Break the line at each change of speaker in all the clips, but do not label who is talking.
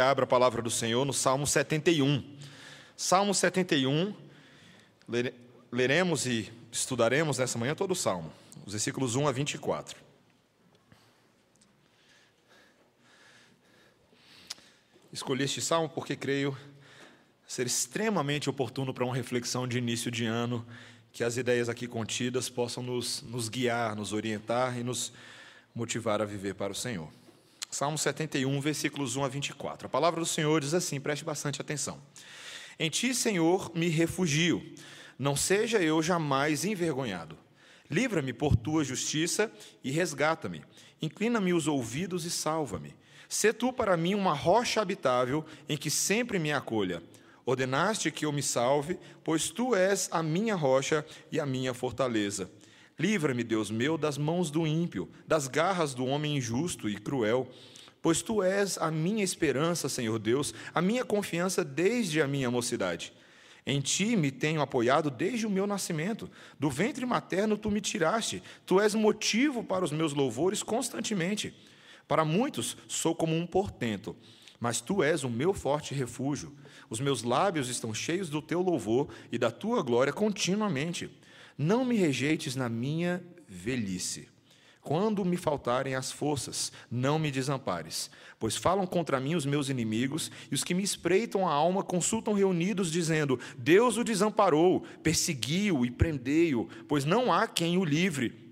abra a palavra do Senhor no Salmo 71. Salmo 71, leremos e estudaremos nessa manhã todo o Salmo, os versículos 1 a 24. Escolhi este salmo porque creio ser extremamente oportuno para uma reflexão de início de ano, que as ideias aqui contidas possam nos, nos guiar, nos orientar e nos motivar a viver para o Senhor. Salmo 71, versículos 1 a 24. A palavra do Senhor diz assim, preste bastante atenção. Em ti, Senhor, me refugio, não seja eu jamais envergonhado. Livra-me por tua justiça e resgata-me. Inclina-me os ouvidos e salva-me. Sê tu para mim uma rocha habitável em que sempre me acolha. Ordenaste que eu me salve, pois tu és a minha rocha e a minha fortaleza. Livra-me, Deus meu, das mãos do ímpio, das garras do homem injusto e cruel. Pois tu és a minha esperança, Senhor Deus, a minha confiança desde a minha mocidade. Em ti me tenho apoiado desde o meu nascimento. Do ventre materno tu me tiraste. Tu és motivo para os meus louvores constantemente. Para muitos sou como um portento, mas tu és o meu forte refúgio. Os meus lábios estão cheios do teu louvor e da tua glória continuamente. Não me rejeites na minha velhice. Quando me faltarem as forças, não me desampares, pois falam contra mim os meus inimigos, e os que me espreitam a alma consultam reunidos, dizendo: Deus o desamparou, persegui-o e prendei-o, pois não há quem o livre.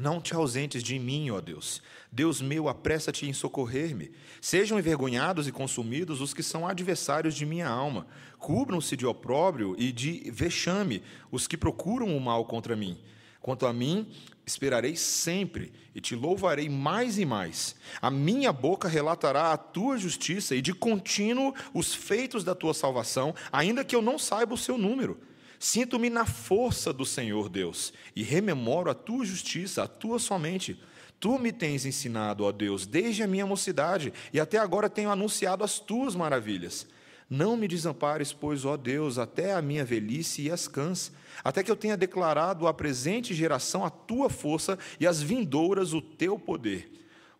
Não te ausentes de mim, ó Deus. Deus meu, apressa-te em socorrer-me. Sejam envergonhados e consumidos os que são adversários de minha alma. Cubram-se de opróbrio e de vexame os que procuram o mal contra mim. Quanto a mim, esperarei sempre e te louvarei mais e mais. A minha boca relatará a tua justiça e de contínuo os feitos da tua salvação, ainda que eu não saiba o seu número. Sinto-me na força do Senhor Deus e rememoro a tua justiça, a tua somente. Tu me tens ensinado, ó Deus, desde a minha mocidade, e até agora tenho anunciado as tuas maravilhas. Não me desampares, pois, ó Deus, até a minha velhice e as cãs, até que eu tenha declarado à presente geração a tua força e às vindouras o teu poder.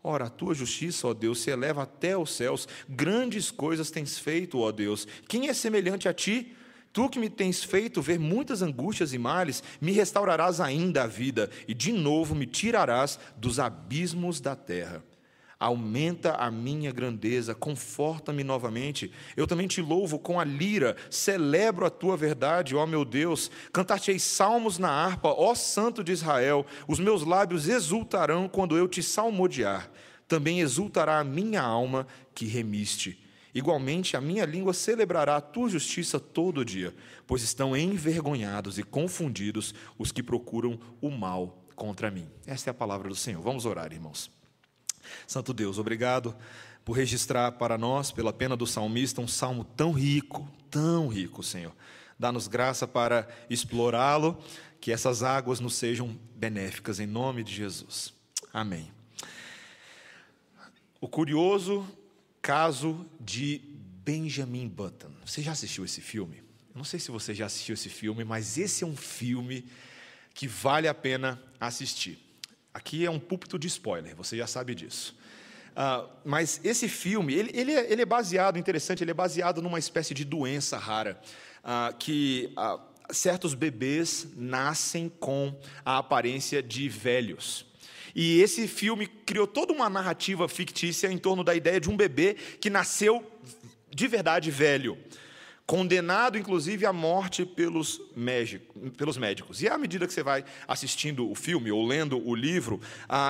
Ora, a tua justiça, ó Deus, se eleva até os céus, grandes coisas tens feito, ó Deus. Quem é semelhante a ti? Tu que me tens feito ver muitas angústias e males, me restaurarás ainda a vida e de novo me tirarás dos abismos da terra. Aumenta a minha grandeza, conforta-me novamente. Eu também te louvo com a lira, celebro a tua verdade, ó meu Deus. Cantar-te-ei salmos na harpa, ó Santo de Israel. Os meus lábios exultarão quando eu te salmodiar. Também exultará a minha alma que remiste. Igualmente, a minha língua celebrará a tua justiça todo dia, pois estão envergonhados e confundidos os que procuram o mal contra mim. Esta é a palavra do Senhor. Vamos orar, irmãos. Santo Deus, obrigado por registrar para nós, pela pena do salmista, um salmo tão rico, tão rico, Senhor. Dá-nos graça para explorá-lo, que essas águas nos sejam benéficas, em nome de Jesus. Amém. O curioso Caso de Benjamin Button. Você já assistiu esse filme? Eu não sei se você já assistiu esse filme, mas esse é um filme que vale a pena assistir. Aqui é um púlpito de spoiler, você já sabe disso. Uh, mas esse filme, ele, ele, é, ele, é, baseado, interessante, ele é baseado numa espécie de doença rara, uh, que uh, certos bebês nascem com a aparência de velhos. E esse filme criou toda uma narrativa fictícia em torno da ideia de um bebê que nasceu de verdade velho, condenado inclusive à morte pelos, pelos médicos. E à medida que você vai assistindo o filme ou lendo o livro,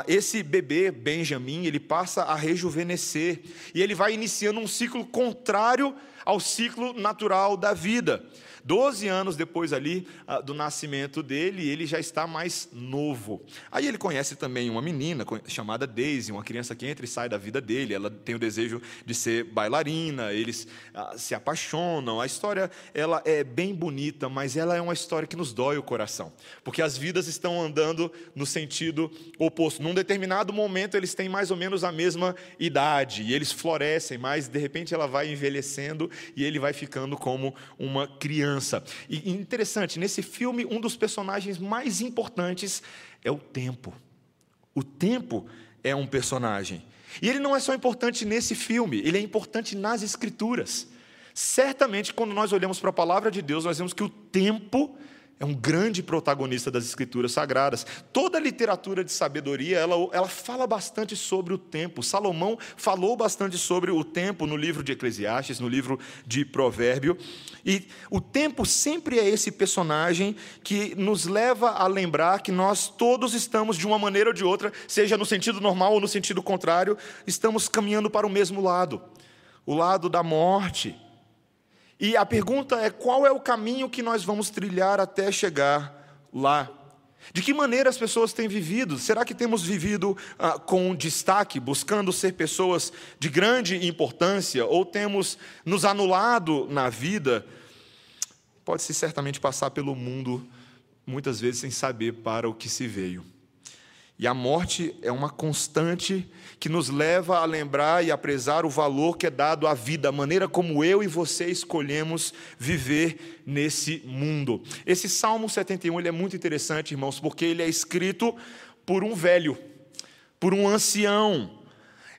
esse bebê, Benjamin, ele passa a rejuvenescer e ele vai iniciando um ciclo contrário ao ciclo natural da vida. Doze anos depois ali ah, do nascimento dele, ele já está mais novo. Aí ele conhece também uma menina chamada Daisy, uma criança que entra e sai da vida dele. Ela tem o desejo de ser bailarina, eles ah, se apaixonam. A história ela é bem bonita, mas ela é uma história que nos dói o coração, porque as vidas estão andando no sentido oposto. Num determinado momento eles têm mais ou menos a mesma idade e eles florescem, mas de repente ela vai envelhecendo e ele vai ficando como uma criança E interessante, nesse filme, um dos personagens mais importantes é o tempo. O tempo é um personagem. E ele não é só importante nesse filme, ele é importante nas Escrituras. Certamente, quando nós olhamos para a palavra de Deus, nós vemos que o tempo é um grande protagonista das escrituras sagradas. Toda a literatura de sabedoria, ela, ela fala bastante sobre o tempo. Salomão falou bastante sobre o tempo no livro de Eclesiastes, no livro de Provérbio. E o tempo sempre é esse personagem que nos leva a lembrar que nós todos estamos, de uma maneira ou de outra, seja no sentido normal ou no sentido contrário, estamos caminhando para o mesmo lado o lado da morte e a pergunta é: qual é o caminho que nós vamos trilhar até chegar lá? De que maneira as pessoas têm vivido? Será que temos vivido ah, com destaque, buscando ser pessoas de grande importância, ou temos nos anulado na vida? Pode-se certamente passar pelo mundo, muitas vezes sem saber para o que se veio. E a morte é uma constante que nos leva a lembrar e a prezar o valor que é dado à vida, a maneira como eu e você escolhemos viver nesse mundo. Esse Salmo 71 ele é muito interessante, irmãos, porque ele é escrito por um velho, por um ancião,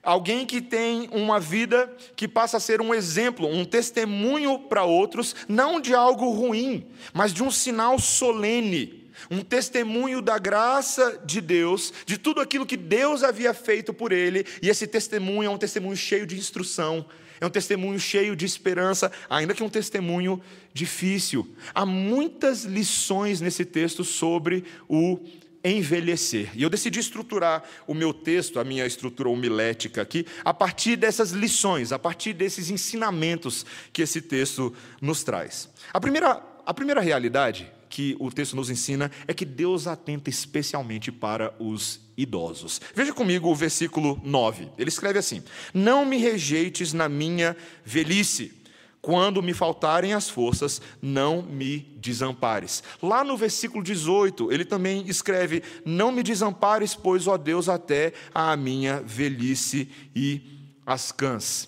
Alguém que tem uma vida que passa a ser um exemplo, um testemunho para outros, não de algo ruim, mas de um sinal solene um testemunho da graça de Deus, de tudo aquilo que Deus havia feito por ele, e esse testemunho é um testemunho cheio de instrução, é um testemunho cheio de esperança, ainda que um testemunho difícil. Há muitas lições nesse texto sobre o envelhecer. E eu decidi estruturar o meu texto, a minha estrutura homilética aqui, a partir dessas lições, a partir desses ensinamentos que esse texto nos traz. A primeira, a primeira realidade que o texto nos ensina é que Deus atenta especialmente para os idosos. Veja comigo o versículo 9. Ele escreve assim: Não me rejeites na minha velhice. Quando me faltarem as forças, não me desampares. Lá no versículo 18, ele também escreve: Não me desampares, pois, ó Deus, até a minha velhice e as cãs.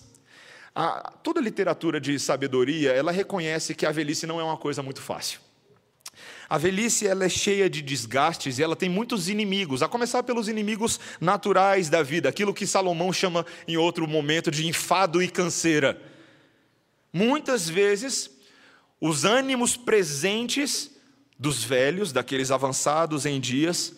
A, toda a literatura de sabedoria, ela reconhece que a velhice não é uma coisa muito fácil. A velhice ela é cheia de desgastes e ela tem muitos inimigos, a começar pelos inimigos naturais da vida, aquilo que Salomão chama em outro momento de enfado e canseira. Muitas vezes, os ânimos presentes dos velhos, daqueles avançados em dias,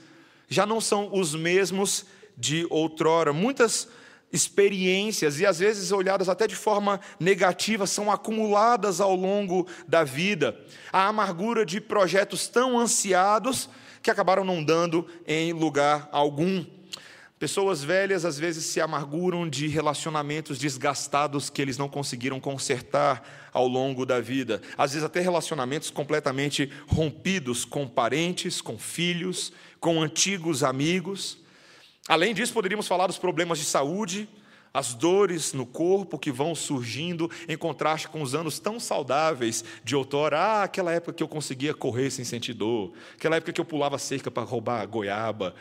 já não são os mesmos de outrora. Muitas experiências, e às vezes olhadas até de forma negativa, são acumuladas ao longo da vida. A amargura de projetos tão ansiados que acabaram não dando em lugar algum. Pessoas velhas às vezes se amarguram de relacionamentos desgastados que eles não conseguiram consertar ao longo da vida. Às vezes, até relacionamentos completamente rompidos com parentes, com filhos, com antigos amigos. Além disso, poderíamos falar dos problemas de saúde, as dores no corpo que vão surgindo em contraste com os anos tão saudáveis de outrora. Ah, aquela época que eu conseguia correr sem sentir dor, aquela época que eu pulava cerca para roubar goiaba.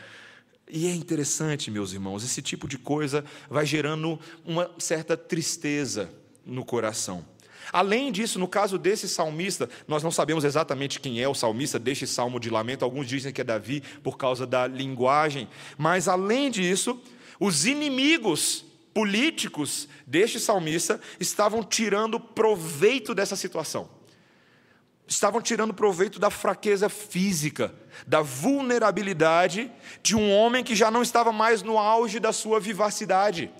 E é interessante, meus irmãos, esse tipo de coisa vai gerando uma certa tristeza no coração. Além disso, no caso desse salmista, nós não sabemos exatamente quem é o salmista deste salmo de lamento, alguns dizem que é Davi por causa da linguagem, mas além disso, os inimigos políticos deste salmista estavam tirando proveito dessa situação. Estavam tirando proveito da fraqueza física, da vulnerabilidade de um homem que já não estava mais no auge da sua vivacidade,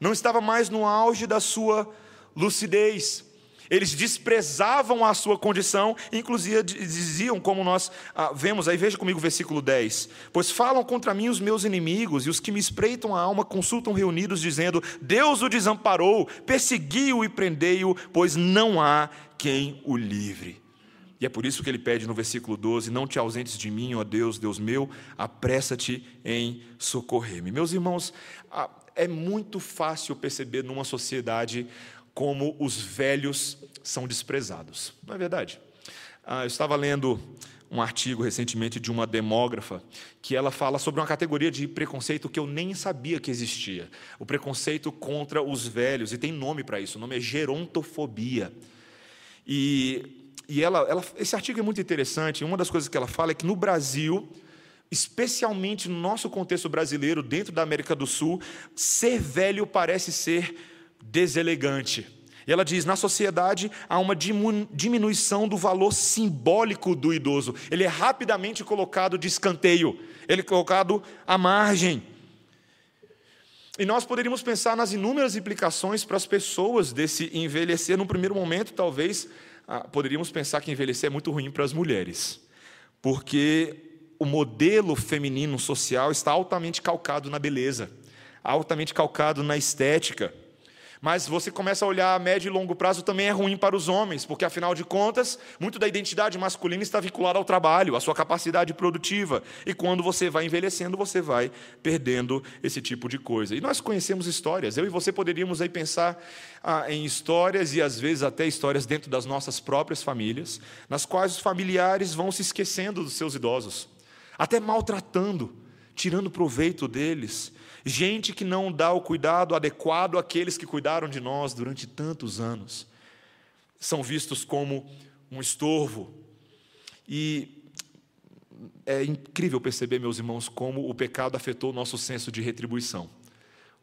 não estava mais no auge da sua lucidez. Eles desprezavam a sua condição, inclusive diziam, como nós ah, vemos aí, veja comigo o versículo 10: Pois falam contra mim os meus inimigos, e os que me espreitam a alma consultam reunidos, dizendo: Deus o desamparou, persegui-o e prendei-o, pois não há quem o livre. E é por isso que ele pede no versículo 12: Não te ausentes de mim, ó Deus, Deus meu, apressa-te em socorrer-me. Meus irmãos, ah, é muito fácil perceber numa sociedade como os velhos são desprezados. Não é verdade? Ah, eu estava lendo um artigo recentemente de uma demógrafa que ela fala sobre uma categoria de preconceito que eu nem sabia que existia. O preconceito contra os velhos, e tem nome para isso, o nome é gerontofobia. E, e ela, ela, esse artigo é muito interessante, uma das coisas que ela fala é que no Brasil especialmente no nosso contexto brasileiro, dentro da América do Sul, ser velho parece ser deselegante. E ela diz: na sociedade há uma diminuição do valor simbólico do idoso. Ele é rapidamente colocado de escanteio, ele é colocado à margem. E nós poderíamos pensar nas inúmeras implicações para as pessoas desse envelhecer. No primeiro momento, talvez, ah, poderíamos pensar que envelhecer é muito ruim para as mulheres, porque o modelo feminino social está altamente calcado na beleza, altamente calcado na estética. Mas você começa a olhar a médio e longo prazo também é ruim para os homens, porque afinal de contas, muito da identidade masculina está vinculada ao trabalho, à sua capacidade produtiva. E quando você vai envelhecendo, você vai perdendo esse tipo de coisa. E nós conhecemos histórias. Eu e você poderíamos aí pensar ah, em histórias e às vezes até histórias dentro das nossas próprias famílias, nas quais os familiares vão se esquecendo dos seus idosos, até maltratando, tirando proveito deles gente que não dá o cuidado adequado àqueles que cuidaram de nós durante tantos anos. São vistos como um estorvo. E é incrível perceber, meus irmãos, como o pecado afetou o nosso senso de retribuição,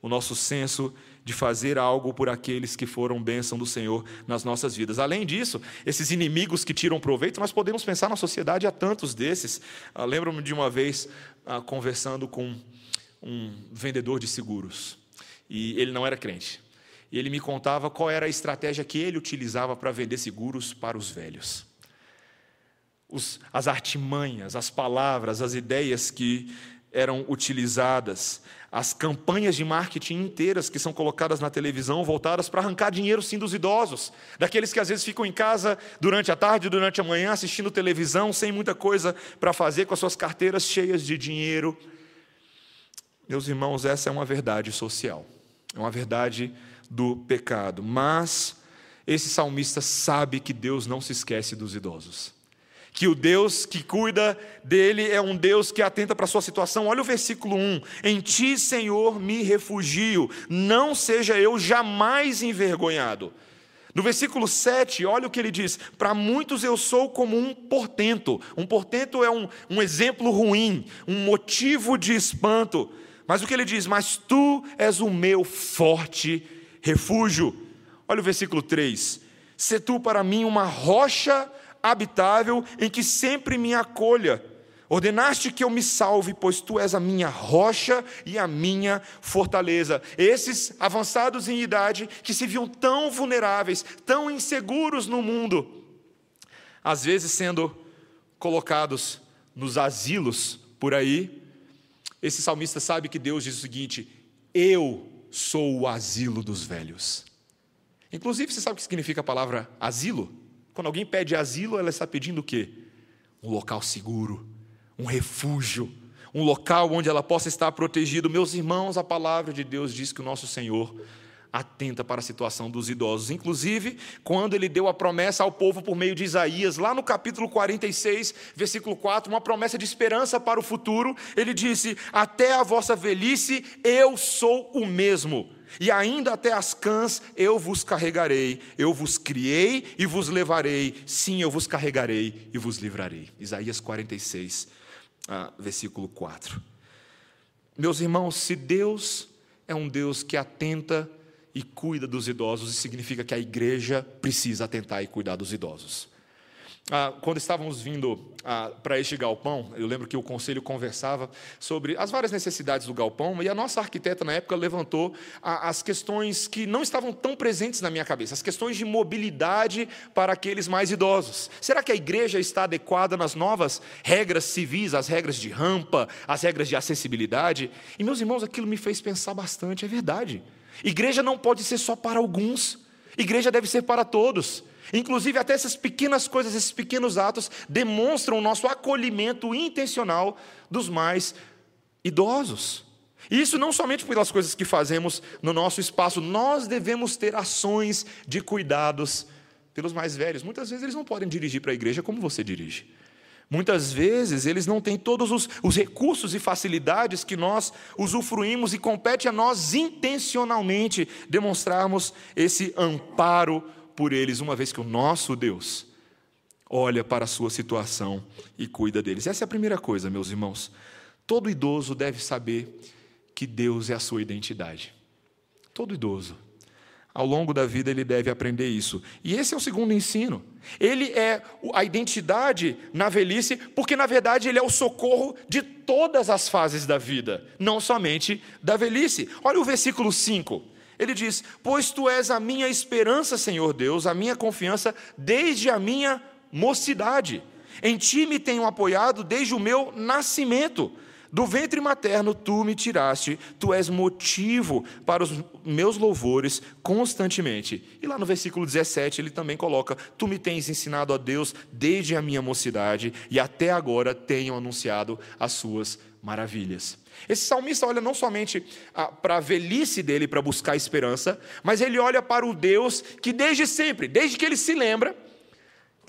o nosso senso de fazer algo por aqueles que foram bênção do Senhor nas nossas vidas. Além disso, esses inimigos que tiram proveito, nós podemos pensar na sociedade há tantos desses. Ah, lembro-me de uma vez ah, conversando com um vendedor de seguros e ele não era crente. E ele me contava qual era a estratégia que ele utilizava para vender seguros para os velhos. Os, as artimanhas, as palavras, as ideias que eram utilizadas, as campanhas de marketing inteiras que são colocadas na televisão voltadas para arrancar dinheiro sim dos idosos, daqueles que às vezes ficam em casa durante a tarde, durante a manhã assistindo televisão, sem muita coisa para fazer, com as suas carteiras cheias de dinheiro meus irmãos, essa é uma verdade social, é uma verdade do pecado. Mas esse salmista sabe que Deus não se esquece dos idosos. Que o Deus que cuida dele é um Deus que atenta para a sua situação. Olha o versículo 1: Em ti, Senhor, me refugio, não seja eu jamais envergonhado. No versículo 7, olha o que ele diz: Para muitos eu sou como um portento. Um portento é um, um exemplo ruim, um motivo de espanto. Mas o que ele diz? Mas tu és o meu forte refúgio. Olha o versículo 3. Se tu para mim uma rocha habitável em que sempre me acolha. Ordenaste que eu me salve, pois tu és a minha rocha e a minha fortaleza. Esses avançados em idade, que se viam tão vulneráveis, tão inseguros no mundo, às vezes sendo colocados nos asilos por aí, esse salmista sabe que Deus diz o seguinte: Eu sou o asilo dos velhos. Inclusive, você sabe o que significa a palavra asilo? Quando alguém pede asilo, ela está pedindo o quê? Um local seguro, um refúgio, um local onde ela possa estar protegida. Meus irmãos, a palavra de Deus diz que o nosso Senhor atenta para a situação dos idosos. Inclusive, quando ele deu a promessa ao povo por meio de Isaías, lá no capítulo 46, versículo 4, uma promessa de esperança para o futuro, ele disse: Até a vossa velhice eu sou o mesmo. E ainda até as cãs eu vos carregarei, eu vos criei e vos levarei, sim, eu vos carregarei e vos livrarei. Isaías 46, ah, versículo 4. Meus irmãos, se Deus é um Deus que atenta e cuida dos idosos, isso significa que a igreja precisa atentar e cuidar dos idosos. Ah, quando estávamos vindo ah, para este galpão, eu lembro que o conselho conversava sobre as várias necessidades do galpão, e a nossa arquiteta, na época, levantou ah, as questões que não estavam tão presentes na minha cabeça, as questões de mobilidade para aqueles mais idosos. Será que a igreja está adequada nas novas regras civis, as regras de rampa, as regras de acessibilidade? E, meus irmãos, aquilo me fez pensar bastante, é verdade. Igreja não pode ser só para alguns, igreja deve ser para todos. Inclusive, até essas pequenas coisas, esses pequenos atos, demonstram o nosso acolhimento intencional dos mais idosos. E isso não somente pelas coisas que fazemos no nosso espaço, nós devemos ter ações de cuidados pelos mais velhos. Muitas vezes eles não podem dirigir para a igreja como você dirige. Muitas vezes eles não têm todos os, os, recursos e facilidades que nós usufruímos e compete a nós intencionalmente demonstrarmos esse amparo por eles, uma vez que o nosso Deus olha para a sua situação e cuida deles. Essa é a primeira coisa, meus irmãos. todo idoso deve saber que Deus é a sua identidade. Todo idoso. Ao longo da vida ele deve aprender isso. E esse é o segundo ensino. Ele é a identidade na velhice, porque na verdade ele é o socorro de todas as fases da vida, não somente da velhice. Olha o versículo 5. Ele diz: Pois tu és a minha esperança, Senhor Deus, a minha confiança desde a minha mocidade. Em ti me tenho apoiado desde o meu nascimento. Do ventre materno tu me tiraste, tu és motivo para os meus louvores constantemente. E lá no versículo 17 ele também coloca: Tu me tens ensinado a Deus desde a minha mocidade e até agora tenho anunciado as suas maravilhas. Esse salmista olha não somente ah, para a velhice dele para buscar esperança, mas ele olha para o Deus que desde sempre, desde que ele se lembra,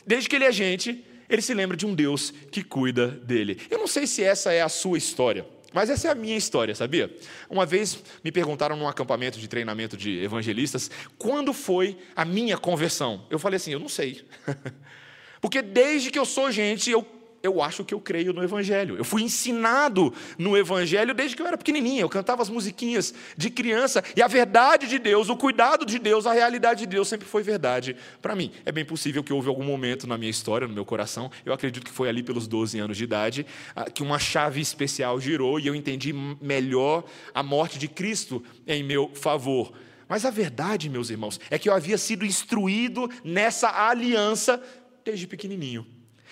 desde que ele é gente, ele se lembra de um Deus que cuida dele. Eu não sei se essa é a sua história, mas essa é a minha história, sabia? Uma vez me perguntaram num acampamento de treinamento de evangelistas quando foi a minha conversão. Eu falei assim: eu não sei. Porque desde que eu sou gente, eu eu acho que eu creio no Evangelho. Eu fui ensinado no Evangelho desde que eu era pequenininha. Eu cantava as musiquinhas de criança. E a verdade de Deus, o cuidado de Deus, a realidade de Deus sempre foi verdade para mim. É bem possível que houve algum momento na minha história, no meu coração, eu acredito que foi ali pelos 12 anos de idade, ah, que uma chave especial girou e eu entendi melhor a morte de Cristo em meu favor. Mas a verdade, meus irmãos, é que eu havia sido instruído nessa aliança desde pequenininho.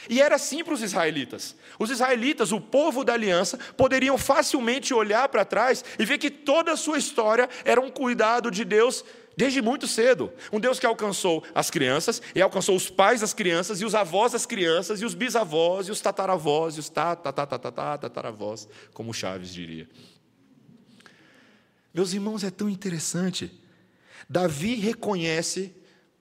E era assim para os israelitas. Os israelitas, o povo da aliança, poderiam facilmente olhar para trás e ver que toda a sua história era um cuidado de Deus desde muito cedo. Um Deus que alcançou as crianças, e alcançou os pais das crianças, e os avós das crianças, e os bisavós, e os tataravós, e os tataravós, como Chaves diria. Meus irmãos, é tão interessante. Davi reconhece,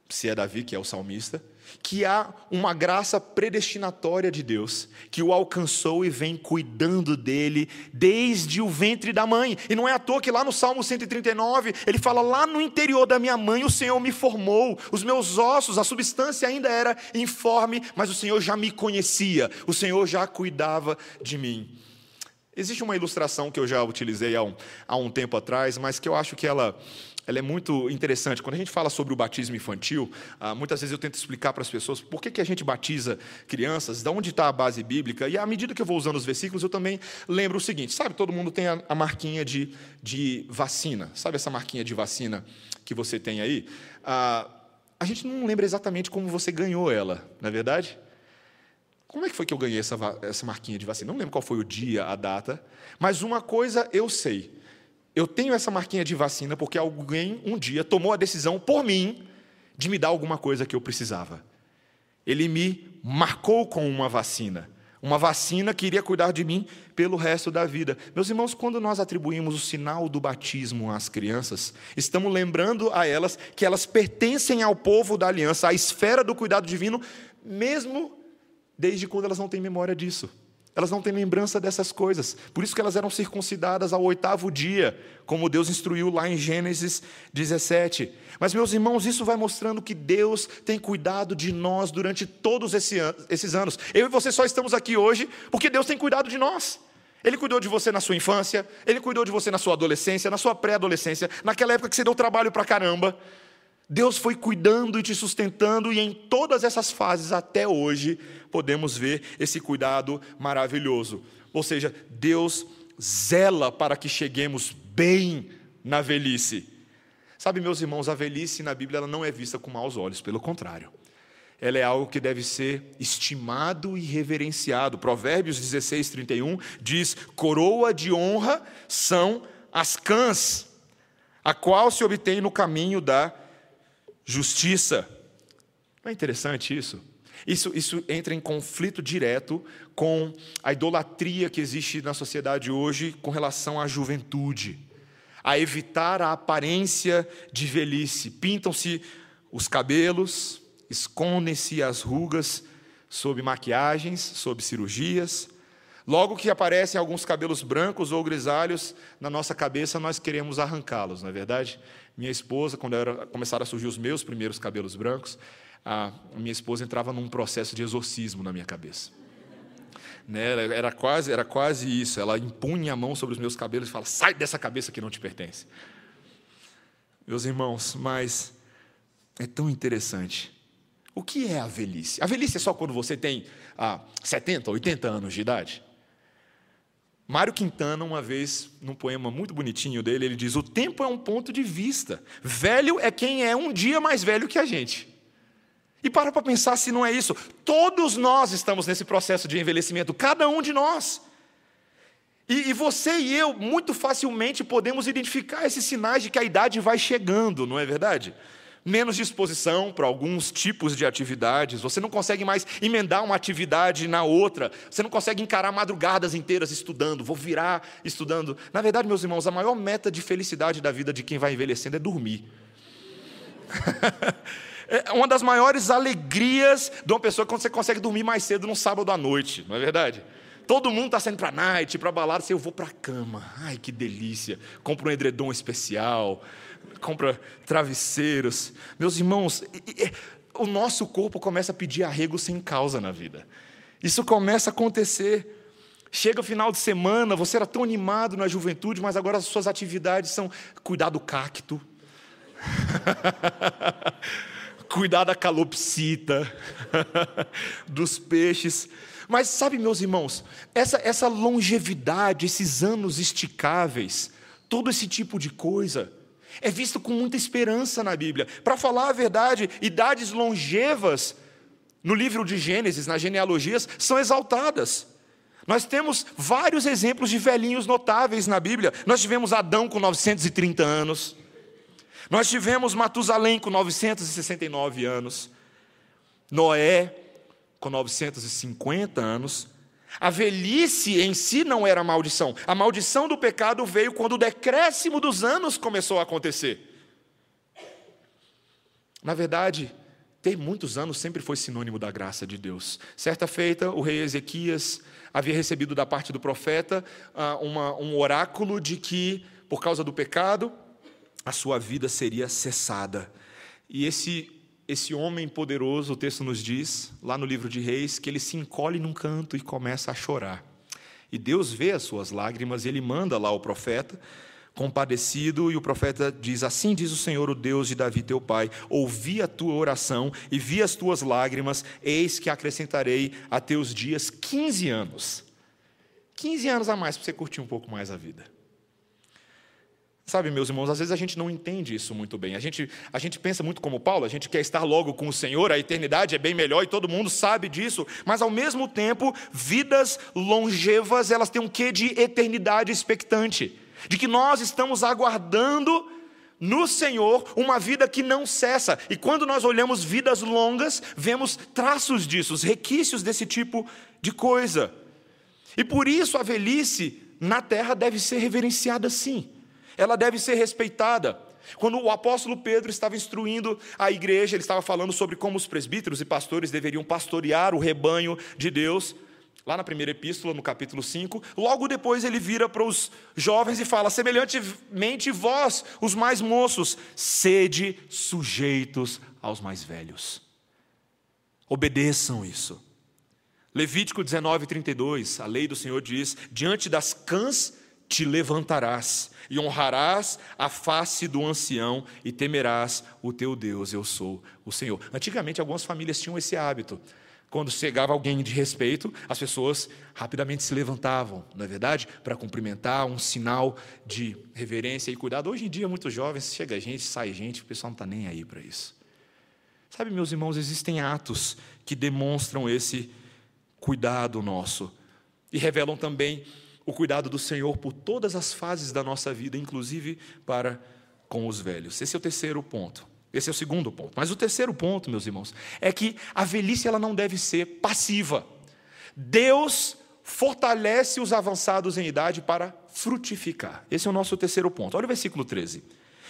se é Davi que é o salmista, que há uma graça predestinatória de Deus, que o alcançou e vem cuidando dele desde o ventre da mãe. E não é à toa que lá no Salmo 139, ele fala: Lá no interior da minha mãe o Senhor me formou, os meus ossos, a substância ainda era informe, mas o Senhor já me conhecia, o Senhor já cuidava de mim. Existe uma ilustração que eu já utilizei há um, há um tempo atrás, mas que eu acho que ela ela é muito interessante. Quando a gente fala sobre o batismo infantil, ah, muitas vezes eu tento explicar para as pessoas por que, a gente batiza crianças, de onde está a base bíblica, e à medida que eu vou usando os versículos, eu também lembro o seguinte: sabe, todo mundo tem a, marquinha de, de vacina, sabe essa marquinha de vacina que você tem aí? Ah, a gente não lembra exatamente como você ganhou ela, não é verdade? Como é que foi que eu ganhei essa, essa marquinha de vacina? Não lembro qual foi o dia, a data, mas uma coisa eu sei eu tenho essa marquinha de vacina porque alguém um dia tomou a decisão por mim de me dar alguma coisa que eu precisava. Ele me marcou com uma vacina. Uma vacina que iria cuidar de mim pelo resto da vida. Meus irmãos, quando nós atribuímos o sinal do batismo às crianças, estamos lembrando a elas que elas pertencem ao povo da aliança, à esfera do cuidado divino, mesmo desde quando elas não têm memória disso. Elas não têm lembrança dessas coisas. Por isso que elas eram circuncidadas ao oitavo dia, como Deus instruiu lá em Gênesis 17. Mas, meus irmãos, isso vai mostrando que Deus tem cuidado de nós durante todos esses anos. Eu e você só estamos aqui hoje porque Deus tem cuidado de nós. Ele cuidou de você na sua infância, ele cuidou de você na sua adolescência, na sua pré-adolescência, naquela época que você deu trabalho para caramba. Deus foi cuidando e te sustentando, e em todas essas fases até hoje, podemos ver esse cuidado maravilhoso. Ou seja, Deus zela para que cheguemos bem na velhice. Sabe, meus irmãos, a velhice na Bíblia ela não é vista com maus olhos, pelo contrário. Ela é algo que deve ser estimado e reverenciado. Provérbios 16, 31 diz: Coroa de honra são as cãs, a qual se obtém no caminho da justiça. Não é interessante isso? Isso, isso entra em conflito direto com a idolatria que existe na sociedade hoje com relação à juventude, a evitar a aparência de velhice. Pintam-se os cabelos, escondem-se as rugas sob maquiagens, sob cirurgias. Logo que aparecem alguns cabelos brancos ou grisalhos na nossa cabeça, nós queremos arrancá-los, não é verdade? Minha esposa, quando era, começaram a surgir os meus primeiros cabelos brancos, a minha esposa entrava num processo de exorcismo na minha cabeça. Né? Era, quase, era quase isso. Ela impunha a mão sobre os meus cabelos e fala: sai dessa cabeça que não te pertence. Meus irmãos, mas é tão interessante. O que é a velhice? A velhice é só quando você tem ah, 70, 80 anos de idade? Mário Quintana, uma vez, num poema muito bonitinho dele, ele diz: O tempo é um ponto de vista. Velho é quem é um dia mais velho que a gente. E para para pensar se não é isso. Todos nós estamos nesse processo de envelhecimento, cada um de nós. E, e, você e eu, muito facilmente, podemos identificar esses sinais de que a idade vai chegando, não é verdade? Menos disposição para alguns tipos de atividades, você não consegue mais emendar uma atividade na outra, você não consegue encarar madrugadas inteiras estudando, vou virar estudando. Na verdade, meus irmãos, a maior meta de felicidade da vida de quem vai envelhecendo é dormir. é uma das maiores alegrias de uma pessoa quando você consegue dormir mais cedo no sábado à noite, não é verdade? Todo mundo está saindo para a night, para balada, assim, eu vou para a cama. Ai, que delícia. Compro um edredom especial, compra travesseiros. Meus irmãos, o nosso corpo começa a pedir arrego sem causa na vida. Isso começa a acontecer. Chega o final de semana, você era tão animado na juventude, mas agora as suas atividades são cuidar do cacto, cuidar da calopsita, dos peixes. Mas sabe, meus irmãos, essa, essa longevidade, esses anos esticáveis, todo esse tipo de coisa, é visto com muita esperança na Bíblia. Para falar a verdade, idades longevas, no livro de Gênesis, nas genealogias, são exaltadas. Nós temos vários exemplos de velhinhos notáveis na Bíblia. Nós tivemos Adão com 930 anos. Nós tivemos Matusalém com 969 anos. Noé com 950 anos. A velhice em si não era maldição. A maldição do pecado veio quando o decréscimo dos anos começou a acontecer. Na verdade, ter muitos anos sempre foi sinônimo da graça de Deus. Certa feita, o rei Ezequias havia recebido da parte do profeta ah, uma, um oráculo de que, por causa do pecado, a sua vida seria cessada. E esse esse homem poderoso, o texto nos diz, lá no livro de Reis, que ele se encolhe num canto e começa a chorar. E Deus vê as suas lágrimas, e ele manda lá o profeta, compadecido, e o profeta diz: Assim diz o Senhor, o Deus de Davi, teu pai: Ouvi a tua oração e vi as tuas lágrimas, eis que acrescentarei a teus dias 15 anos. 15 anos a mais para você curtir um pouco mais a vida. Sabe, meus irmãos, às vezes a gente não entende isso muito bem. A gente, a gente pensa muito como Paulo, a gente quer estar logo com o Senhor, a eternidade é bem melhor e todo mundo sabe disso, mas ao mesmo tempo, vidas longevas, elas têm um quê de eternidade expectante, de que nós estamos aguardando no Senhor uma vida que não cessa. E quando nós olhamos vidas longas, vemos traços disso, os requisitos desse tipo de coisa. E por isso a velhice na terra deve ser reverenciada sim ela deve ser respeitada. Quando o apóstolo Pedro estava instruindo a igreja, ele estava falando sobre como os presbíteros e pastores deveriam pastorear o rebanho de Deus. Lá na primeira epístola, no capítulo 5, logo depois ele vira para os jovens e fala: semelhantemente vós, os mais moços, sede sujeitos aos mais velhos. Obedeçam isso. Levítico 19, 32, a lei do Senhor diz: diante das cãs te levantarás e honrarás a face do ancião e temerás o teu Deus, eu sou o Senhor. Antigamente, algumas famílias tinham esse hábito. Quando chegava alguém de respeito, as pessoas rapidamente se levantavam, não é verdade? Para cumprimentar, um sinal de reverência e cuidado. Hoje em dia, muitos jovens, chega gente, sai gente, o pessoal não está nem aí para isso. Sabe, meus irmãos, existem atos que demonstram esse cuidado nosso e revelam também o cuidado do Senhor por todas as fases da nossa vida, inclusive para com os velhos. Esse é o terceiro ponto. Esse é o segundo ponto. Mas o terceiro ponto, meus irmãos, é que a velhice ela não deve ser passiva. Deus fortalece os avançados em idade para frutificar. Esse é o nosso terceiro ponto. Olha o versículo 13.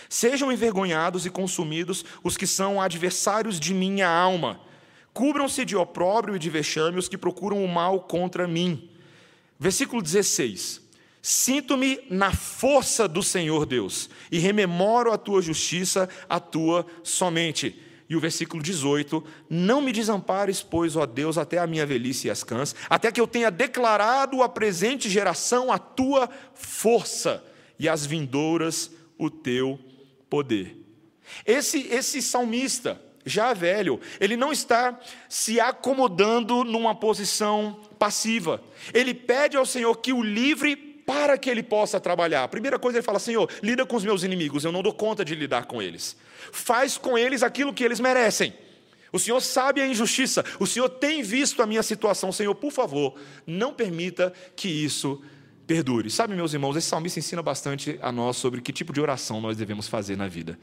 Sejam envergonhados e consumidos os que são adversários de minha alma. Cubram-se de opróbrio e de vexame os que procuram o mal contra mim. Versículo 16: Sinto-me na força do Senhor Deus, e rememoro a tua justiça, a tua somente. E o versículo 18: Não me desampares, pois, ó Deus, até a minha velhice e as cãs, até que eu tenha declarado à presente geração a tua força e as vindouras o teu poder. Esse, esse salmista, já velho, ele não está se acomodando numa posição passiva. Ele pede ao Senhor que o livre para que ele possa trabalhar. A primeira coisa ele fala: Senhor, lida com os meus inimigos, eu não dou conta de lidar com eles. Faz com eles aquilo que eles merecem. O Senhor sabe a injustiça, o Senhor tem visto a minha situação. Senhor, por favor, não permita que isso perdure. Sabe, meus irmãos, esse salmista ensina bastante a nós sobre que tipo de oração nós devemos fazer na vida.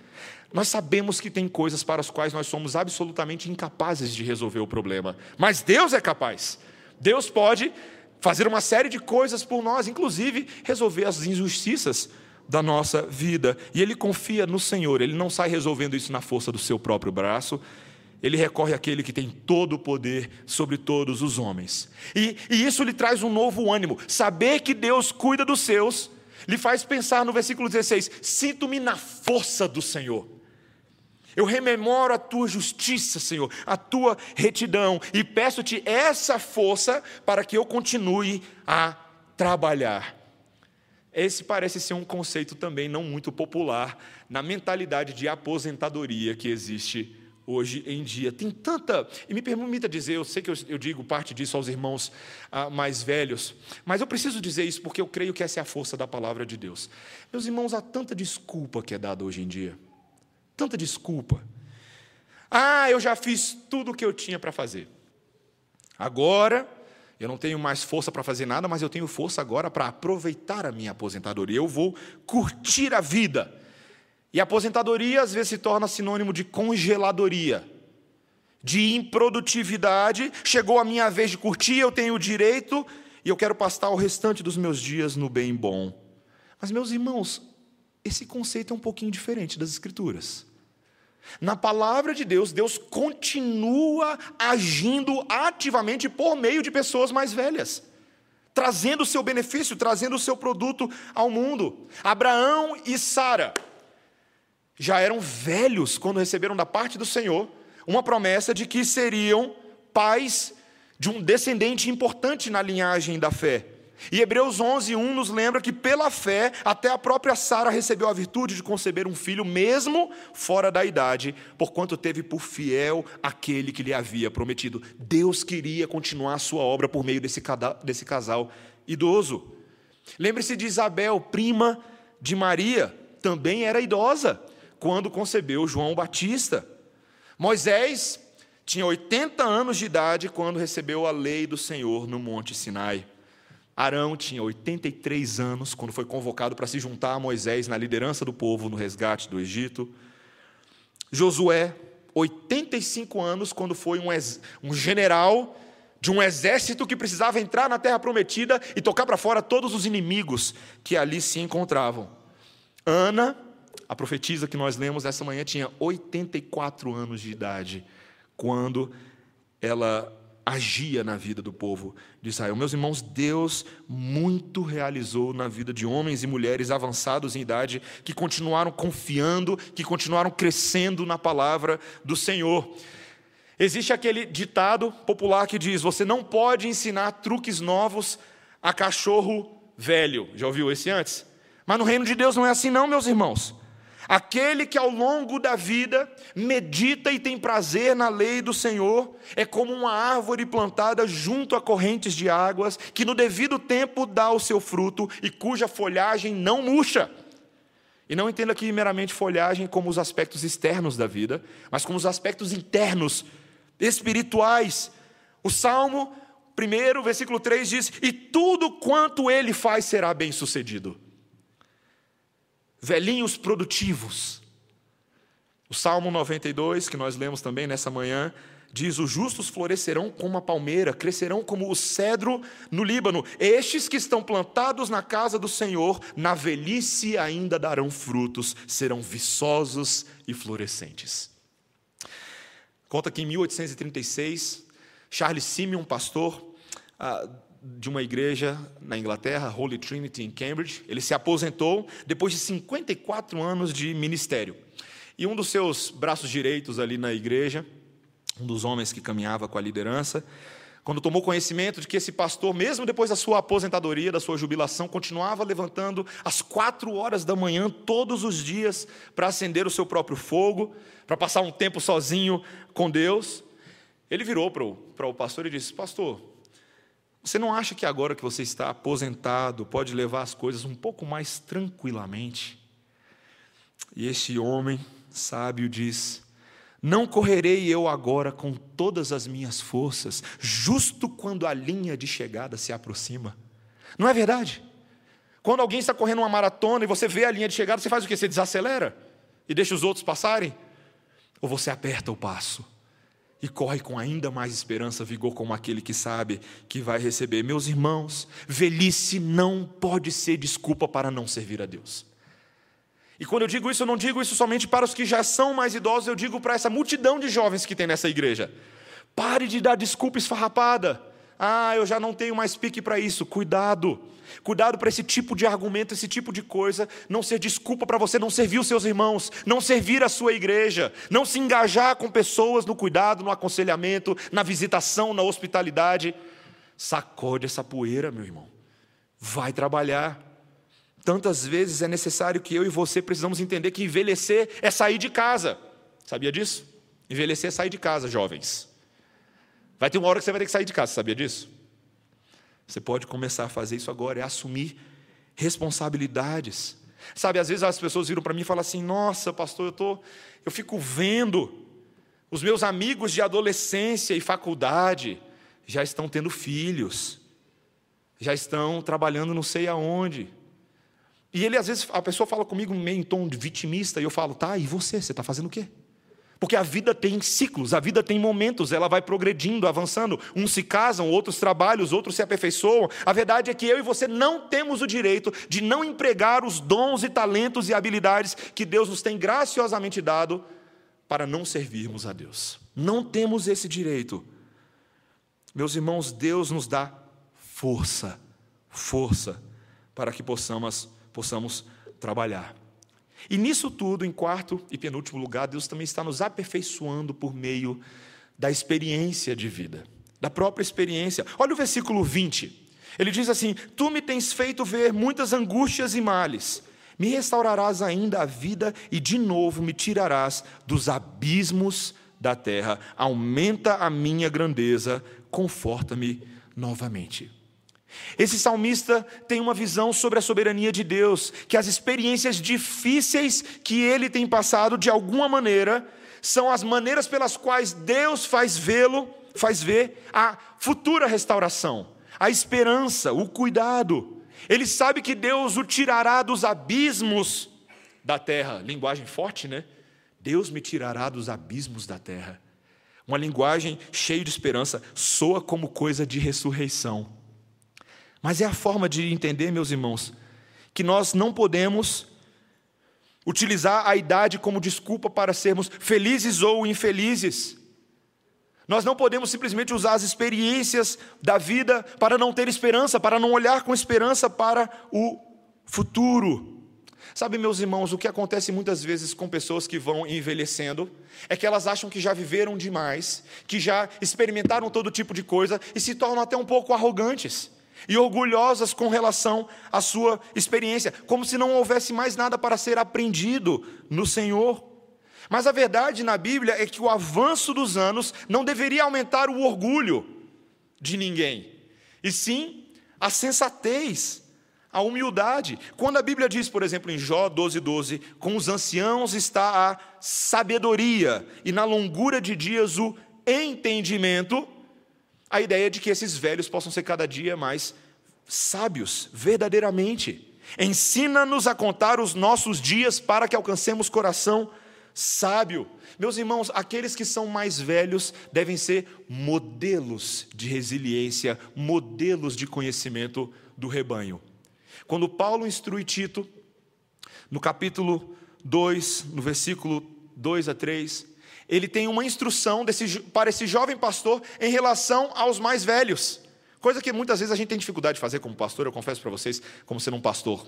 Nós sabemos que tem coisas para as quais nós somos absolutamente incapazes de resolver o problema, mas Deus é capaz. Deus pode fazer uma série de coisas por nós, inclusive resolver as injustiças da nossa vida. E ele confia no Senhor, ele não sai resolvendo isso na força do seu próprio braço, ele recorre àquele que tem todo o poder sobre todos os homens. E, e isso lhe traz um novo ânimo. Saber que Deus cuida dos seus, lhe faz pensar no versículo 16: Sinto-me na força do Senhor. Eu rememoro a tua justiça, Senhor, a tua retidão, e peço-te essa força para que eu continue a trabalhar. Esse parece ser um conceito também não muito popular na mentalidade de aposentadoria que existe hoje em dia. Tem tanta. E me permita dizer, eu sei que eu, digo parte disso aos irmãos ah, mais velhos, mas eu preciso dizer isso porque eu creio que essa é a força da palavra de Deus. Meus irmãos, há tanta desculpa que é dada hoje em dia. Tanta desculpa. Ah, eu já fiz tudo o que eu tinha para fazer. Agora, eu não tenho mais força para fazer nada, mas eu tenho força agora para aproveitar a minha aposentadoria. Eu vou curtir a vida. E aposentadoria às vezes se torna sinônimo de congeladoria, de improdutividade. Chegou a minha vez de curtir, eu tenho o direito e eu quero passar o restante dos meus dias no bem bom. Mas, meus irmãos, esse conceito é um pouquinho diferente das Escrituras. Na palavra de Deus, Deus continua agindo ativamente por meio de pessoas mais velhas, trazendo o seu benefício, trazendo o seu produto ao mundo. Abraão e Sara já eram velhos quando receberam da parte do Senhor uma promessa de que seriam pais de um descendente importante na linhagem da fé. E Hebreus 11, 1 nos lembra que pela fé, até a própria Sara recebeu a virtude de conceber um filho, mesmo fora da idade, porquanto teve por fiel aquele que lhe havia prometido. Deus queria continuar a sua obra por meio desse, desse casal idoso. Lembre-se de Isabel, prima de Maria, também era idosa quando concebeu João Batista. Moisés tinha 80 anos de idade quando recebeu a lei do Senhor no Monte Sinai. Arão tinha 83 anos quando foi convocado para se juntar a Moisés na liderança do povo no resgate do Egito. Josué, 85 anos quando foi um, um general de um exército que precisava entrar na terra prometida e tocar para fora todos os inimigos que ali se encontravam. Ana, a profetisa que nós lemos essa manhã tinha 84 anos de idade quando ela agia na vida do povo de Israel. Meus irmãos, Deus muito realizou na vida de homens e mulheres avançados em idade que continuaram confiando, que continuaram crescendo na palavra do Senhor. Existe aquele ditado popular que diz: você não pode ensinar truques novos a cachorro velho. Já ouviu esse antes? Mas no reino de Deus não é assim, não, meus irmãos. Aquele que ao longo da vida medita e tem prazer na lei do Senhor, é como uma árvore plantada junto a correntes de águas, que no devido tempo dá o seu fruto e cuja folhagem não murcha. E não entenda aqui meramente folhagem como os aspectos externos da vida, mas como os aspectos internos, espirituais. O Salmo 1, versículo 3 diz: E tudo quanto ele faz será bem sucedido velhinhos produtivos. O Salmo 92, que nós lemos também nessa manhã, diz: Os justos florescerão como a palmeira, crescerão como o cedro no Líbano. Estes que estão plantados na casa do Senhor, na velhice ainda darão frutos, serão viçosos e florescentes. Conta que em 1836, Charles Simeon, pastor, ah, de uma igreja na Inglaterra, Holy Trinity em Cambridge. Ele se aposentou depois de 54 anos de ministério. E um dos seus braços direitos ali na igreja, um dos homens que caminhava com a liderança, quando tomou conhecimento de que esse pastor, mesmo depois da sua aposentadoria, da sua jubilação, continuava levantando às quatro horas da manhã todos os dias para acender o seu próprio fogo, para passar um tempo sozinho com Deus, ele virou para o, para o pastor e disse: Pastor, você não acha que agora que você está aposentado pode levar as coisas um pouco mais tranquilamente? E este homem sábio diz: não correrei eu agora com todas as minhas forças, justo quando a linha de chegada se aproxima. Não é verdade? Quando alguém está correndo uma maratona e você vê a linha de chegada, você faz o que? Você desacelera e deixa os outros passarem? Ou você aperta o passo e corre com ainda mais esperança, vigor, como aquele que sabe que vai receber? Meus irmãos, velhice não pode ser desculpa para não servir a Deus. E quando eu digo isso, eu não digo isso somente para os que já são mais idosos, eu digo para essa multidão de jovens que tem nessa igreja. Pare de dar desculpa esfarrapada. Ah, eu já não tenho mais pique para isso. Cuidado. Cuidado para esse tipo de argumento, esse tipo de coisa, não ser desculpa para você não servir os seus irmãos, não servir a sua igreja, não se engajar com pessoas no cuidado, no aconselhamento, na visitação, na hospitalidade. Sacode essa poeira, meu irmão. Vai trabalhar. Tantas vezes é necessário que eu e você precisamos entender que envelhecer é sair de casa. Sabia disso? Envelhecer é sair de casa, jovens. Vai ter uma hora que você vai ter que sair de casa, sabia disso? Você pode começar a fazer isso agora, é assumir responsabilidades. Sabe, às vezes as pessoas viram para mim e falam assim: "Nossa, pastor, eu tô eu fico vendo os meus amigos de adolescência e faculdade já estão tendo filhos, já estão trabalhando não sei aonde, e ele, às vezes, a pessoa fala comigo meio em tom de vitimista, e eu falo, tá, e você? Você está fazendo o quê? Porque a vida tem ciclos, a vida tem momentos, ela vai progredindo, avançando. Uns se casam, outros trabalham, outros se aperfeiçoam. A verdade é que eu e você não temos o direito de não empregar os dons e talentos e habilidades que Deus nos tem graciosamente dado para não servirmos a Deus. Não temos esse direito. Meus irmãos, Deus nos dá força, força, para que possamos possamos trabalhar. E nisso tudo, em quarto e penúltimo lugar, Deus também está nos aperfeiçoando por meio da experiência de vida, da própria experiência. Olha o versículo 20. Ele diz assim: Tu me tens feito ver muitas angústias e males, me restaurarás ainda a vida e de novo me tirarás dos abismos da terra. Aumenta a minha grandeza, conforta-me novamente. Esse salmista tem uma visão sobre a soberania de Deus, que as experiências difíceis que ele tem passado, de alguma maneira, são as maneiras pelas quais Deus faz vê-lo, faz ver a futura restauração, a esperança, o cuidado. Ele sabe que Deus o tirará dos abismos da terra. Linguagem forte, né? Deus me tirará dos abismos da terra. Uma linguagem cheia de esperança, soa como coisa de ressurreição. Mas é a forma de entender, meus irmãos, que nós não podemos utilizar a idade como desculpa para sermos felizes ou infelizes. Nós não podemos simplesmente usar as experiências da vida para não ter esperança, para não olhar com esperança para o futuro. Sabe, meus irmãos, o que acontece muitas vezes com pessoas que vão envelhecendo é que elas acham que já viveram demais, que já experimentaram todo tipo de coisa e se tornam até um pouco arrogantes e orgulhosas com relação à sua experiência, como se não houvesse mais nada para ser aprendido no Senhor. Mas a verdade na Bíblia é que o avanço dos anos não deveria aumentar o orgulho de ninguém, e sim a sensatez, a humildade. Quando a Bíblia diz, por exemplo, em Jó 12, 12, com os anciãos está a sabedoria, e na longura de dias o entendimento, a ideia de que esses velhos possam ser cada dia mais sábios, verdadeiramente. Ensina-nos a contar os nossos dias para que alcancemos coração sábio. Meus irmãos, aqueles que são mais velhos devem ser modelos de resiliência, modelos de conhecimento do rebanho. Quando Paulo instrui Tito, no capítulo 2, no versículo 2 a 3, ele tem uma instrução desse, para esse jovem pastor em relação aos mais velhos. Coisa que muitas vezes a gente tem dificuldade de fazer como pastor, eu confesso para vocês, como sendo um pastor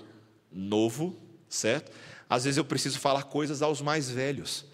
novo, certo? Às vezes eu preciso falar coisas aos mais velhos.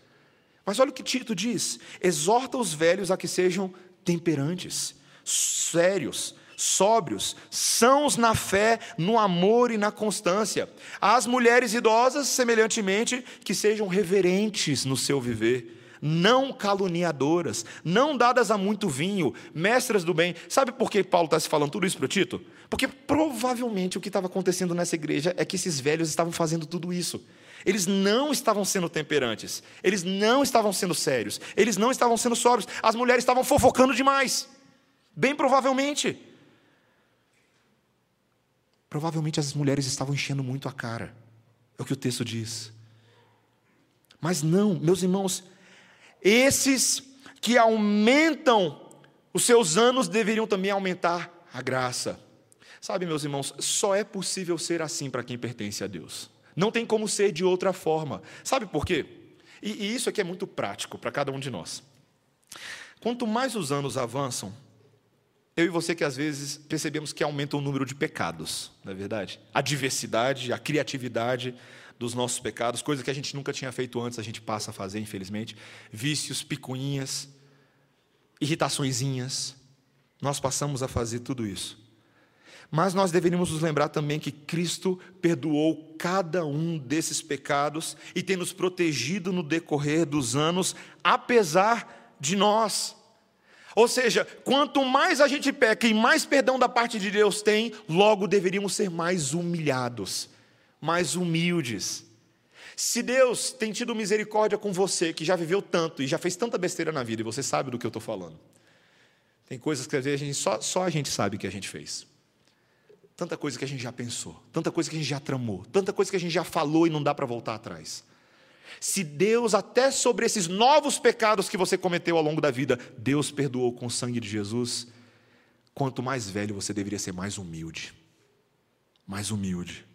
Mas olha o que Tito diz: exorta os velhos a que sejam temperantes, sérios, sóbrios, sãos na fé, no amor e na constância. As mulheres idosas, semelhantemente, que sejam reverentes no seu viver, não caluniadoras, não dadas a muito vinho, mestras do bem. Sabe por que Paulo está se falando tudo isso para o Tito? Porque provavelmente o que estava acontecendo nessa igreja é que esses velhos estavam fazendo tudo isso. Eles não estavam sendo temperantes, eles não estavam sendo sérios, eles não estavam sendo sóbrios, as mulheres estavam fofocando demais. Bem provavelmente. Provavelmente as mulheres estavam enchendo muito a cara. É o que o texto diz. Mas não, meus irmãos, esses que aumentam os seus anos deveriam também aumentar a graça. Sabe, meus irmãos, só é possível ser assim para quem pertence a Deus. Não tem como ser de outra forma. Sabe por quê? E, e isso aqui é muito prático para cada um de nós. Quanto mais os anos avançam, eu e você que às vezes percebemos que aumenta o número de pecados, não é verdade? A diversidade, a criatividade dos nossos pecados, coisa que a gente nunca tinha feito antes, a gente passa a fazer, infelizmente. Vícios, picuinhas, irritaçõezinhas. Nós passamos a fazer tudo isso. Mas nós deveríamos nos lembrar também que Cristo perdoou cada um desses pecados e tem nos protegido no decorrer dos anos, apesar de nós. Ou seja, quanto mais a gente peca e mais perdão da parte de Deus tem, logo deveríamos ser mais humilhados, mais humildes. Se Deus tem tido misericórdia com você, que já viveu tanto e já fez tanta besteira na vida, e você sabe do que eu estou falando, tem coisas que às vezes a gente, só, só a gente sabe que a gente fez. Tanta coisa que a gente já pensou, tanta coisa que a gente já tramou, tanta coisa que a gente já falou e não dá para voltar atrás. Se Deus, até sobre esses novos pecados que você cometeu ao longo da vida, Deus perdoou com o sangue de Jesus, quanto mais velho você deveria ser mais humilde. Mais humilde.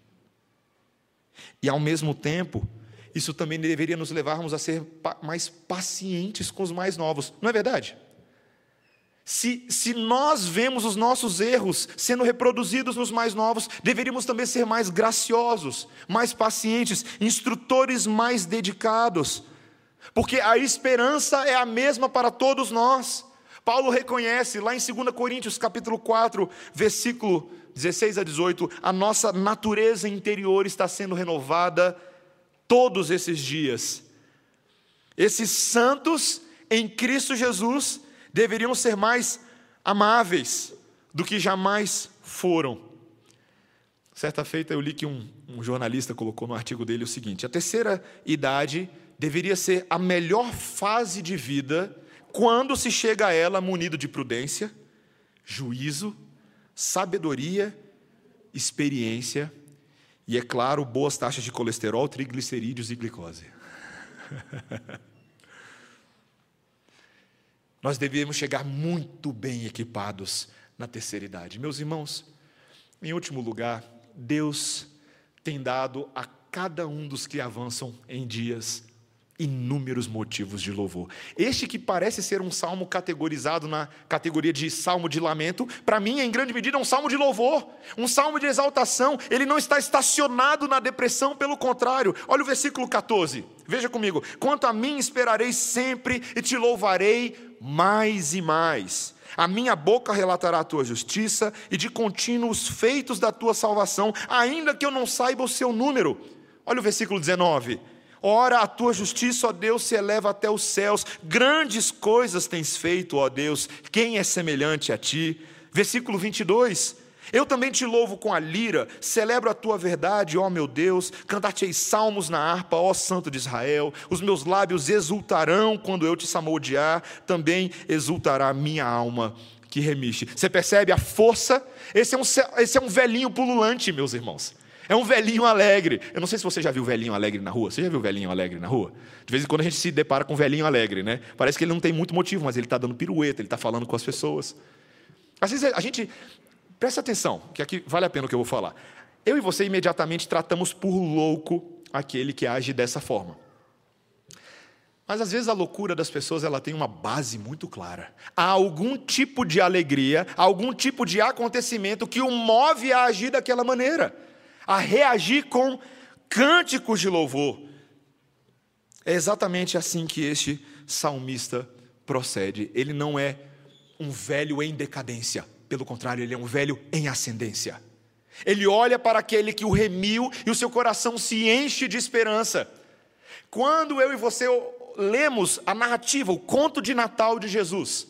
E ao mesmo tempo, isso também deveria nos levarmos a ser mais pacientes com os mais novos, não é verdade? Se, se nós vemos os nossos erros sendo reproduzidos nos mais novos, deveríamos também ser mais graciosos, mais pacientes, instrutores mais dedicados, porque a esperança é a mesma para todos nós. Paulo reconhece lá em 2 Coríntios capítulo 4, versículo 16 a 18, a nossa natureza interior está sendo renovada todos esses dias. Esses santos em Cristo Jesus deveriam ser mais amáveis do que jamais foram. Certa feita eu li que um, um, jornalista colocou no artigo dele o seguinte: a terceira idade deveria ser a melhor fase de vida quando se chega a ela munido de prudência, juízo, sabedoria, experiência e, é claro, boas taxas de colesterol, triglicerídeos e glicose. Nós devemos chegar muito bem equipados na terceira idade. Meus irmãos, em último lugar, Deus tem dado a cada um dos que avançam em dias inúmeros motivos de louvor. Este que parece ser um salmo categorizado na categoria de salmo de lamento, para mim, em grande medida, é um salmo de louvor, um salmo de exaltação. Ele não está estacionado na depressão, pelo contrário. Olha o versículo 14, veja comigo: Quanto a mim, esperarei sempre e te louvarei mais e mais. A minha boca relatará a tua justiça e de contínuo os feitos da tua salvação, ainda que eu não saiba o seu número. Olha o versículo 19. Ora, a tua justiça, ó Deus, se eleva até os céus. Grandes coisas tens feito, ó Deus. Quem é semelhante a ti? Versículo 22. Eu também te louvo com a lira, celebro a tua verdade, ó meu Deus, cantar-te-ei salmos na harpa, ó Santo de Israel. Os meus lábios exultarão quando eu te samodiar, também exultará minha alma que remiste. Você percebe a força? Esse é um, esse é um velhinho pululante, meus irmãos. É um velhinho alegre. Eu não sei se você já viu velhinho alegre na rua. Você já viu velhinho alegre na rua? De vez em quando a gente se depara com velhinho alegre, né? Parece que ele não tem muito motivo, mas ele está dando pirueta, ele está falando com as pessoas. Às vezes a gente. Presta atenção, que aqui vale a pena o que eu vou falar. Eu e você imediatamente tratamos por louco aquele que age dessa forma. Mas às vezes a loucura das pessoas ela tem uma base muito clara. Há algum tipo de alegria, algum tipo de acontecimento que o move a agir daquela maneira a reagir com cânticos de louvor. É exatamente assim que este salmista procede. Ele não é um velho em decadência, pelo contrário, ele é um velho em ascendência. Ele olha para aquele que o remiu e o seu coração se enche de esperança. Quando eu e você lemos a narrativa, o conto de Natal de Jesus,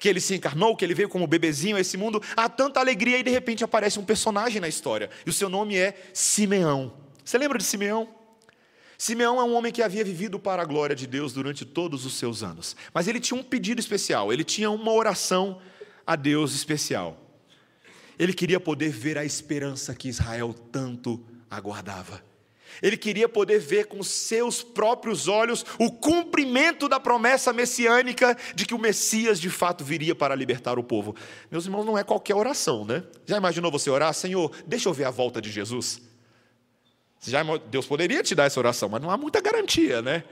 que ele se encarnou, que ele veio como bebezinho a esse mundo, há tanta alegria e de repente aparece um personagem na história, e o seu nome é Simeão. Você lembra de Simeão? Simeão é um homem que havia vivido para a glória de Deus durante todos os seus anos, mas ele tinha um pedido especial, ele tinha uma oração a Deus especial. Ele queria poder ver a esperança que Israel tanto aguardava. Ele queria poder ver com seus próprios olhos o cumprimento da promessa messiânica de que o Messias de fato viria para libertar o povo. Meus irmãos, não é qualquer oração, né? Já imaginou você orar, Senhor, deixa eu ver a volta de Jesus? Já, Deus poderia te dar essa oração, mas não há muita garantia, né?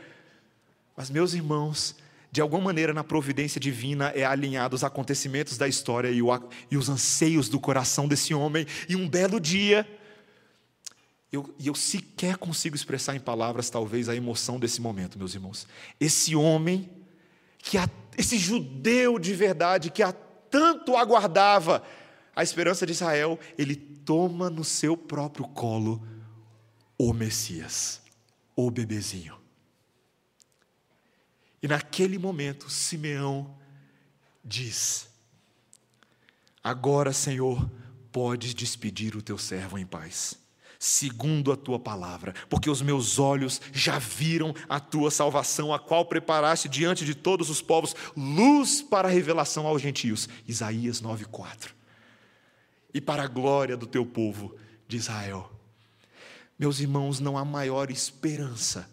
Mas, meus irmãos, de alguma maneira na providência divina é alinhado os acontecimentos da história e, o, e os anseios do coração desse homem, e um belo dia, eu, e eu sequer consigo expressar em palavras, talvez, a emoção desse momento, meus irmãos. Esse homem, que há, esse judeu de verdade, que há tanto aguardava a esperança de Israel, ele toma no seu próprio colo o Messias, o bebezinho. E naquele momento, Simeão diz: Agora, Senhor, podes despedir o teu servo em paz, segundo a tua palavra, porque os meus olhos já viram a tua salvação, a qual preparaste diante de todos os povos, luz para a revelação aos gentios. Isaías 9,4. E para a glória do teu povo de Israel. Meus irmãos, não há maior esperança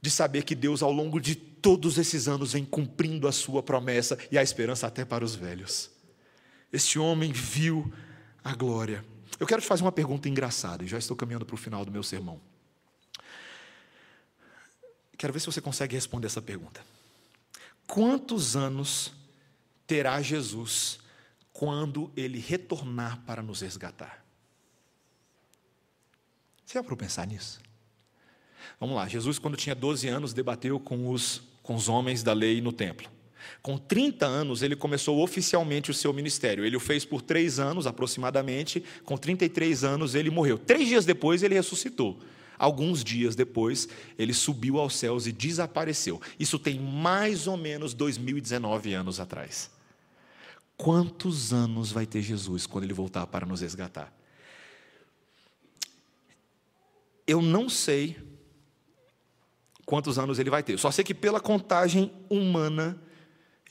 de saber que Deus, ao longo de todos esses anos, vem cumprindo a sua promessa e a esperança até para os velhos. Este homem viu a glória. Eu quero te fazer uma pergunta engraçada, e já estou caminhando para o final do meu sermão. Quero ver se você consegue responder essa pergunta. Quantos anos terá Jesus quando ele retornar para nos resgatar? Você já para pensar nisso? Vamos lá, Jesus, quando tinha 12 anos, debateu com os, com os homens da lei no templo. Com 30 anos, ele começou oficialmente o seu ministério. Ele o fez por três anos, aproximadamente. Com 33 anos, ele morreu. Três dias depois, ele ressuscitou. Alguns dias depois, ele subiu aos céus e desapareceu. Isso tem mais ou menos 2019 anos atrás. Quantos anos vai ter Jesus quando ele voltar para nos resgatar? Eu não sei quantos anos ele vai ter. Só sei que pela contagem humana,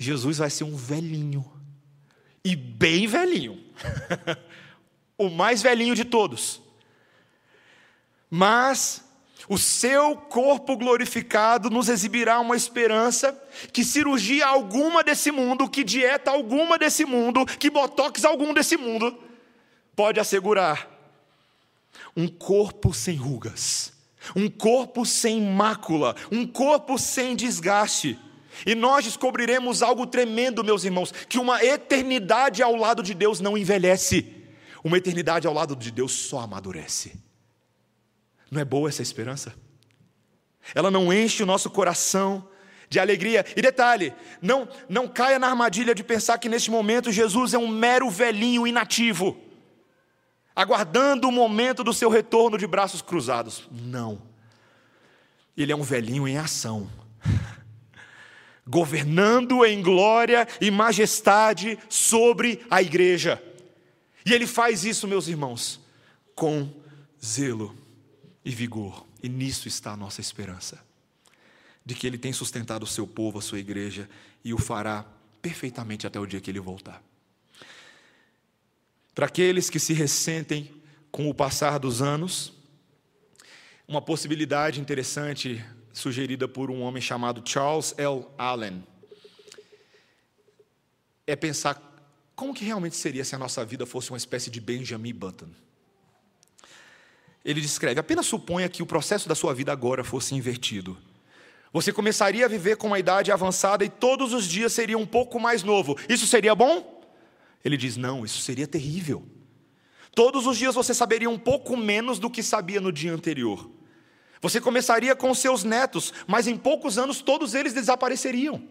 Jesus vai ser um velhinho. E bem velhinho. o mais velhinho de todos. Mas o seu corpo glorificado nos exibirá uma esperança que cirurgia alguma desse mundo, que dieta alguma desse mundo, que botox algum desse mundo pode assegurar um corpo sem rugas, um corpo sem mácula, um corpo sem desgaste. E nós descobriremos algo tremendo, meus irmãos, que uma eternidade ao lado de Deus não envelhece, uma eternidade ao lado de Deus só amadurece. Não é boa essa esperança? Ela não enche o nosso coração de alegria. E detalhe, não, não caia na armadilha de pensar que neste momento Jesus é um mero velhinho inativo aguardando o momento do seu retorno de braços cruzados. Não. Ele é um velhinho em ação, governando em glória e majestade sobre a igreja. E ele faz isso, meus irmãos, com zelo e vigor. E nisso está a nossa esperança, de que ele tem sustentado o seu povo, a sua igreja, e o fará perfeitamente até o dia que ele voltar. Para aqueles que se ressentem com o passar dos anos, uma possibilidade interessante sugerida por um homem chamado Charles L. Allen é pensar como que realmente seria se a nossa vida fosse uma espécie de Benjamin Button. Ele descreve: apenas suponha que o processo da sua vida agora fosse invertido. Você começaria a viver com uma idade avançada e todos os dias seria um pouco mais novo. Isso seria bom? Ele diz: não, isso seria terrível. Todos os dias você saberia um pouco menos do que sabia no dia anterior. Você começaria com seus netos, mas em poucos anos todos eles desapareceriam.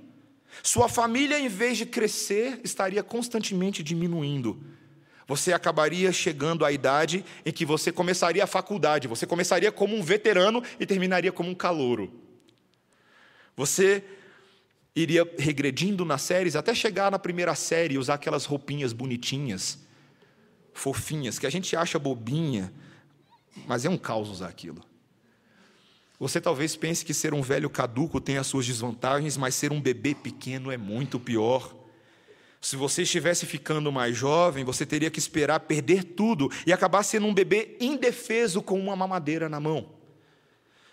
Sua família, em vez de crescer, estaria constantemente diminuindo. Você acabaria chegando à idade em que você começaria a faculdade. Você começaria como um veterano e terminaria como um calouro. Você iria regredindo nas séries até chegar na primeira série e usar aquelas roupinhas bonitinhas, fofinhas, que a gente acha bobinha, mas é um caos usar aquilo. Você talvez pense que ser um velho caduco tem as suas desvantagens, mas ser um bebê pequeno é muito pior. Se você estivesse ficando mais jovem, você teria que esperar perder tudo e acabar sendo um bebê indefeso com uma mamadeira na mão.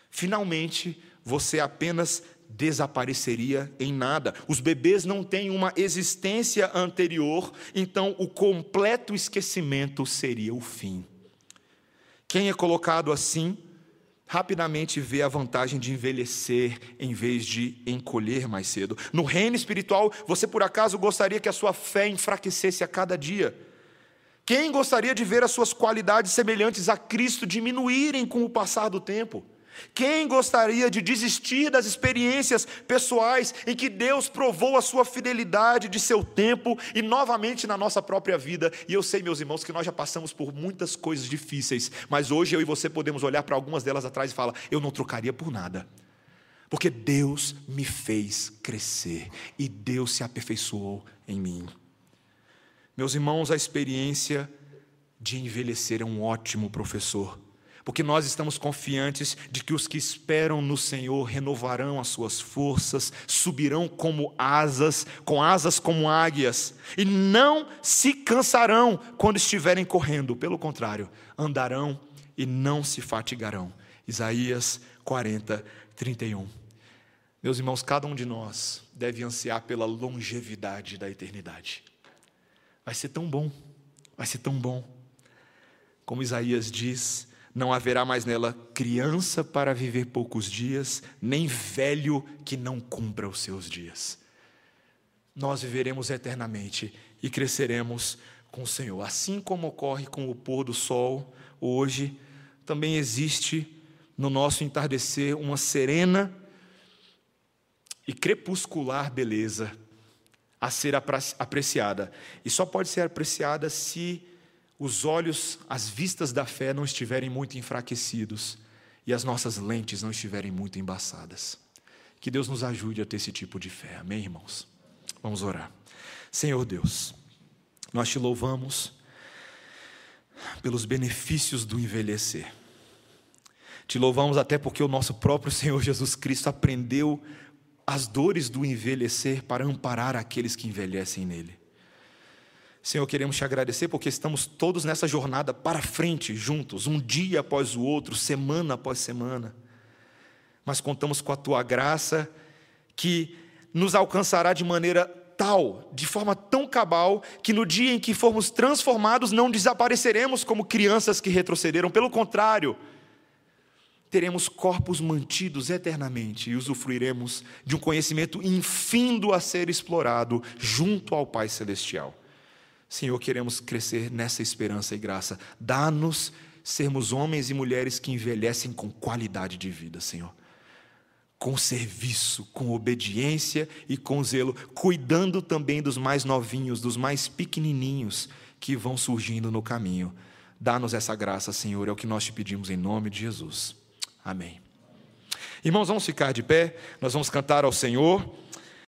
Finalmente, você apenas desapareceria em nada. Os bebês não têm uma existência anterior, então o completo esquecimento seria o fim. Quem é colocado assim rapidamente vê a vantagem de envelhecer em vez de encolher mais cedo. No reino espiritual, você por acaso gostaria que a sua fé enfraquecesse a cada dia? Quem gostaria de ver as suas qualidades semelhantes a Cristo diminuírem com o passar do tempo? Quem gostaria de desistir das experiências pessoais em que Deus provou a sua fidelidade de seu tempo e novamente na nossa própria vida? E eu sei, meus irmãos, que nós já passamos por muitas coisas difíceis, mas hoje eu e você podemos olhar para algumas delas atrás e falar: eu não trocaria por nada. Porque Deus me fez crescer e Deus se aperfeiçoou em mim. Meus irmãos, a experiência de envelhecer é um ótimo professor porque nós estamos confiantes de que os que esperam no Senhor renovarão as suas forças, subirão como asas, com asas como águias, e não se cansarão quando estiverem correndo, pelo contrário, andarão e não se fatigarão. Isaías 40, 31. Meus irmãos, cada um de nós deve ansiar pela longevidade da eternidade. Vai ser tão bom, vai ser tão bom. Como Isaías diz, não haverá mais nela criança para viver poucos dias, nem velho que não cumpra os seus dias. Nós viveremos eternamente e cresceremos com o Senhor. Assim como ocorre com o pôr do sol hoje, também existe no nosso entardecer uma serena e crepuscular beleza a ser apreciada. E só pode ser apreciada se os olhos, as vistas da fé não estiverem muito enfraquecidos e as nossas lentes não estiverem muito embaçadas. Que Deus nos ajude a ter esse tipo de fé, amém, irmãos? Vamos orar. Senhor Deus, nós te louvamos pelos benefícios do envelhecer. Te louvamos até porque o nosso próprio Senhor Jesus Cristo aprendeu as dores do envelhecer para amparar aqueles que envelhecem nele. Senhor, queremos te agradecer porque estamos todos nessa jornada para frente, juntos, um dia após o outro, semana após semana. Mas contamos com a tua graça que nos alcançará de maneira tal, de forma tão cabal, que no dia em que formos transformados não desapareceremos como crianças que retrocederam, pelo contrário, teremos corpos mantidos eternamente e usufruiremos de um conhecimento infindo a ser explorado junto ao Pai Celestial. Senhor, queremos crescer nessa esperança e graça. Dá-nos sermos homens e mulheres que envelhecem com qualidade de vida, Senhor. Com serviço, com obediência e com zelo, cuidando também dos mais novinhos, dos mais pequenininhos que vão surgindo no caminho. Dá-nos essa graça, Senhor, é o que nós te pedimos em nome de Jesus. Amém. Irmãos, vamos ficar de pé, nós vamos cantar ao Senhor.